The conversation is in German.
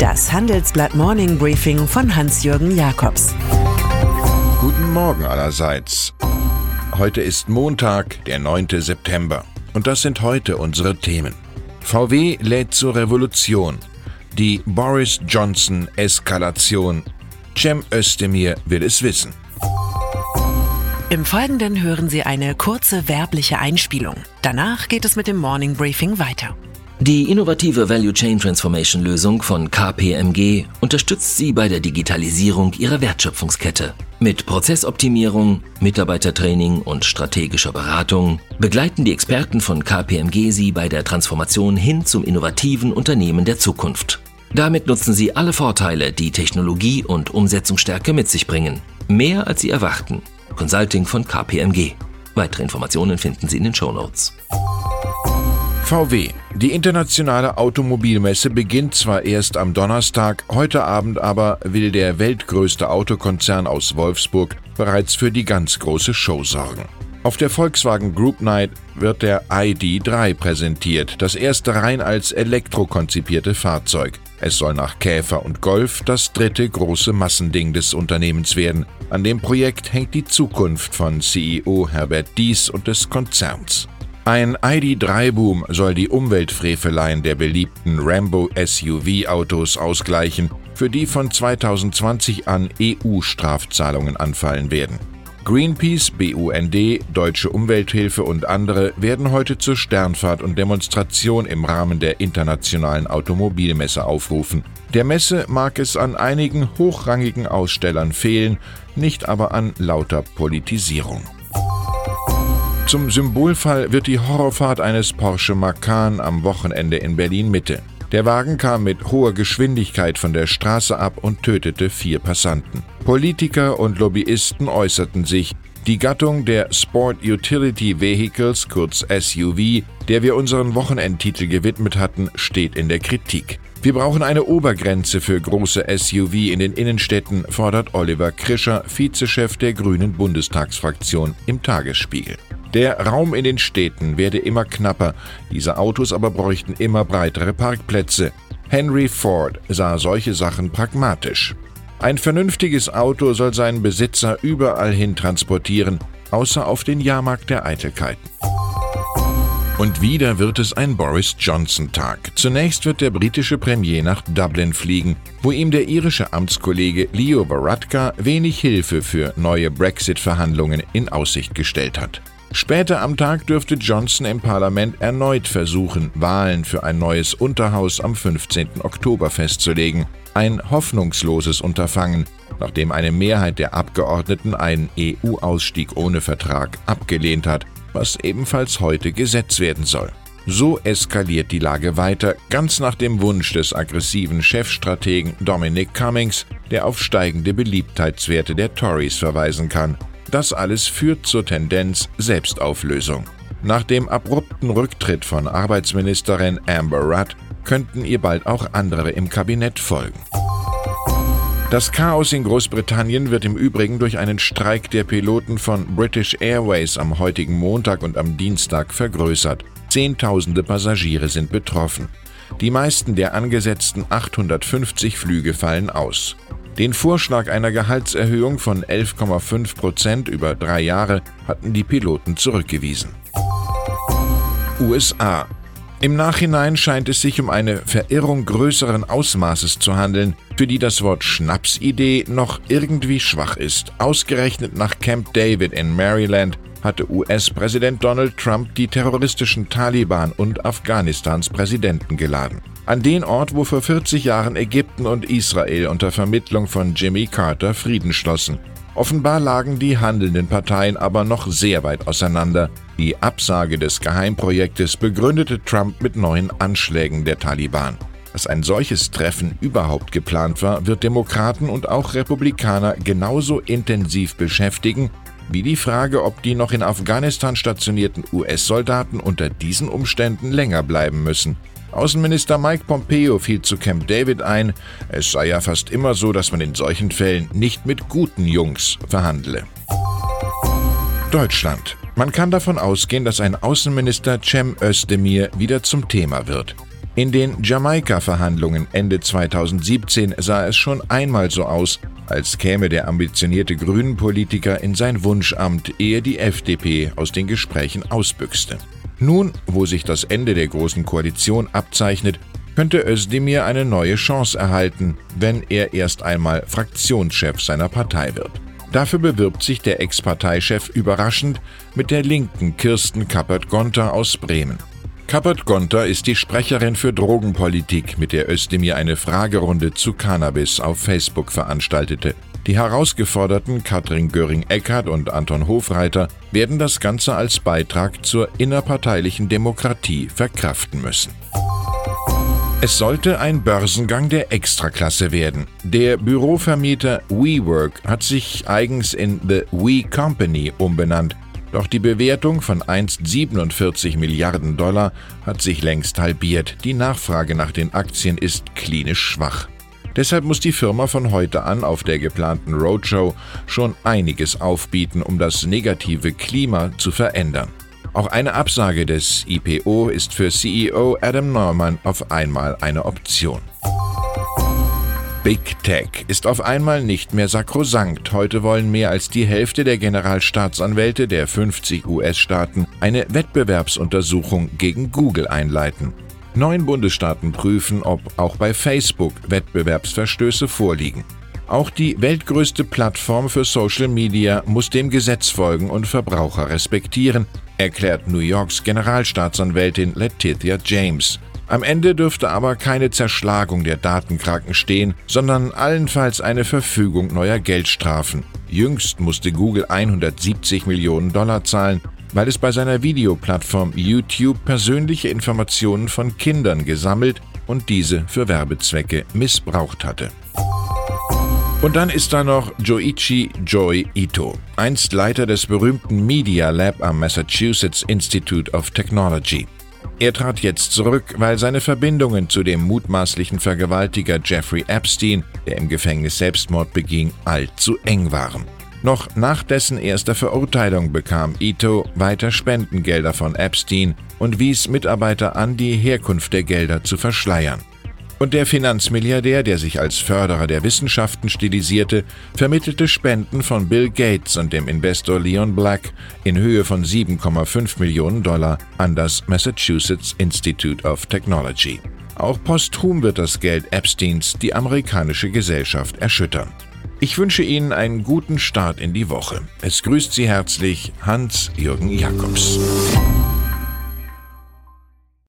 Das Handelsblatt Morning Briefing von Hans-Jürgen Jakobs. Guten Morgen allerseits. Heute ist Montag, der 9. September. Und das sind heute unsere Themen. VW lädt zur Revolution. Die Boris Johnson Eskalation. Cem Özdemir will es wissen. Im Folgenden hören Sie eine kurze werbliche Einspielung. Danach geht es mit dem Morning Briefing weiter. Die innovative Value Chain Transformation Lösung von KPMG unterstützt Sie bei der Digitalisierung Ihrer Wertschöpfungskette. Mit Prozessoptimierung, Mitarbeitertraining und strategischer Beratung begleiten die Experten von KPMG Sie bei der Transformation hin zum innovativen Unternehmen der Zukunft. Damit nutzen Sie alle Vorteile, die Technologie und Umsetzungsstärke mit sich bringen. Mehr als Sie erwarten. Consulting von KPMG. Weitere Informationen finden Sie in den Show Notes. VW. Die internationale Automobilmesse beginnt zwar erst am Donnerstag, heute Abend aber will der weltgrößte Autokonzern aus Wolfsburg bereits für die ganz große Show sorgen. Auf der Volkswagen Group Night wird der ID3 präsentiert, das erste rein als Elektro konzipierte Fahrzeug. Es soll nach Käfer und Golf das dritte große Massending des Unternehmens werden. An dem Projekt hängt die Zukunft von CEO Herbert Dies und des Konzerns. Ein ID3-Boom soll die Umweltfreveleien der beliebten Rambo-SUV-Autos ausgleichen, für die von 2020 an EU-Strafzahlungen anfallen werden. Greenpeace, BUND, Deutsche Umwelthilfe und andere werden heute zur Sternfahrt und Demonstration im Rahmen der internationalen Automobilmesse aufrufen. Der Messe mag es an einigen hochrangigen Ausstellern fehlen, nicht aber an lauter Politisierung. Zum Symbolfall wird die Horrorfahrt eines Porsche Macan am Wochenende in Berlin Mitte. Der Wagen kam mit hoher Geschwindigkeit von der Straße ab und tötete vier Passanten. Politiker und Lobbyisten äußerten sich. Die Gattung der Sport Utility Vehicles, kurz SUV, der wir unseren Wochenendtitel gewidmet hatten, steht in der Kritik. Wir brauchen eine Obergrenze für große SUV in den Innenstädten, fordert Oliver Krischer, Vizechef der Grünen Bundestagsfraktion im Tagesspiegel. Der Raum in den Städten werde immer knapper, diese Autos aber bräuchten immer breitere Parkplätze. Henry Ford sah solche Sachen pragmatisch. Ein vernünftiges Auto soll seinen Besitzer überall hin transportieren, außer auf den Jahrmarkt der Eitelkeiten. Und wieder wird es ein Boris Johnson-Tag. Zunächst wird der britische Premier nach Dublin fliegen, wo ihm der irische Amtskollege Leo Varadkar wenig Hilfe für neue Brexit-Verhandlungen in Aussicht gestellt hat. Später am Tag dürfte Johnson im Parlament erneut versuchen, Wahlen für ein neues Unterhaus am 15. Oktober festzulegen. Ein hoffnungsloses Unterfangen, nachdem eine Mehrheit der Abgeordneten einen EU-Ausstieg ohne Vertrag abgelehnt hat, was ebenfalls heute Gesetz werden soll. So eskaliert die Lage weiter, ganz nach dem Wunsch des aggressiven Chefstrategen Dominic Cummings, der auf steigende Beliebtheitswerte der Tories verweisen kann. Das alles führt zur Tendenz Selbstauflösung. Nach dem abrupten Rücktritt von Arbeitsministerin Amber Rudd könnten ihr bald auch andere im Kabinett folgen. Das Chaos in Großbritannien wird im Übrigen durch einen Streik der Piloten von British Airways am heutigen Montag und am Dienstag vergrößert. Zehntausende Passagiere sind betroffen. Die meisten der angesetzten 850 Flüge fallen aus. Den Vorschlag einer Gehaltserhöhung von 11,5 Prozent über drei Jahre hatten die Piloten zurückgewiesen. USA. Im Nachhinein scheint es sich um eine Verirrung größeren Ausmaßes zu handeln, für die das Wort Schnapsidee noch irgendwie schwach ist. Ausgerechnet nach Camp David in Maryland hatte US-Präsident Donald Trump die terroristischen Taliban und Afghanistans Präsidenten geladen an den Ort, wo vor 40 Jahren Ägypten und Israel unter Vermittlung von Jimmy Carter Frieden schlossen. Offenbar lagen die handelnden Parteien aber noch sehr weit auseinander. Die Absage des Geheimprojektes begründete Trump mit neuen Anschlägen der Taliban. Dass ein solches Treffen überhaupt geplant war, wird Demokraten und auch Republikaner genauso intensiv beschäftigen wie die Frage, ob die noch in Afghanistan stationierten US-Soldaten unter diesen Umständen länger bleiben müssen. Außenminister Mike Pompeo fiel zu Camp David ein, es sei ja fast immer so, dass man in solchen Fällen nicht mit guten Jungs verhandle. Deutschland. Man kann davon ausgehen, dass ein Außenminister Cem Özdemir wieder zum Thema wird. In den Jamaika-Verhandlungen Ende 2017 sah es schon einmal so aus, als käme der ambitionierte Grünen-Politiker in sein Wunschamt, ehe die FDP aus den Gesprächen ausbüchste. Nun, wo sich das Ende der Großen Koalition abzeichnet, könnte Özdemir eine neue Chance erhalten, wenn er erst einmal Fraktionschef seiner Partei wird. Dafür bewirbt sich der Ex-Parteichef überraschend mit der linken Kirsten Kappert-Gonter aus Bremen. Kappert-Gonter ist die Sprecherin für Drogenpolitik, mit der Özdemir eine Fragerunde zu Cannabis auf Facebook veranstaltete. Die herausgeforderten Katrin Göring-Eckardt und Anton Hofreiter werden das Ganze als Beitrag zur innerparteilichen Demokratie verkraften müssen. Es sollte ein Börsengang der Extraklasse werden. Der Bürovermieter WeWork hat sich eigens in The We Company umbenannt doch die Bewertung von einst 47 Milliarden Dollar hat sich längst halbiert. Die Nachfrage nach den Aktien ist klinisch schwach. Deshalb muss die Firma von heute an auf der geplanten Roadshow schon einiges aufbieten, um das negative Klima zu verändern. Auch eine Absage des IPO ist für CEO Adam Norman auf einmal eine Option. Big Tech ist auf einmal nicht mehr sakrosankt. Heute wollen mehr als die Hälfte der Generalstaatsanwälte der 50 US-Staaten eine Wettbewerbsuntersuchung gegen Google einleiten. Neun Bundesstaaten prüfen, ob auch bei Facebook Wettbewerbsverstöße vorliegen. Auch die weltgrößte Plattform für Social Media muss dem Gesetz folgen und Verbraucher respektieren, erklärt New Yorks Generalstaatsanwältin Letitia James. Am Ende dürfte aber keine Zerschlagung der Datenkraken stehen, sondern allenfalls eine Verfügung neuer Geldstrafen. Jüngst musste Google 170 Millionen Dollar zahlen, weil es bei seiner Videoplattform YouTube persönliche Informationen von Kindern gesammelt und diese für Werbezwecke missbraucht hatte. Und dann ist da noch Joichi Joy Ito, einst Leiter des berühmten Media Lab am Massachusetts Institute of Technology. Er trat jetzt zurück, weil seine Verbindungen zu dem mutmaßlichen Vergewaltiger Jeffrey Epstein, der im Gefängnis Selbstmord beging, allzu eng waren. Noch nach dessen erster Verurteilung bekam Ito weiter Spendengelder von Epstein und wies Mitarbeiter an, die Herkunft der Gelder zu verschleiern. Und der Finanzmilliardär, der sich als Förderer der Wissenschaften stilisierte, vermittelte Spenden von Bill Gates und dem Investor Leon Black in Höhe von 7,5 Millionen Dollar an das Massachusetts Institute of Technology. Auch posthum wird das Geld Epsteins die amerikanische Gesellschaft erschüttern. Ich wünsche Ihnen einen guten Start in die Woche. Es grüßt Sie herzlich Hans-Jürgen Jakobs.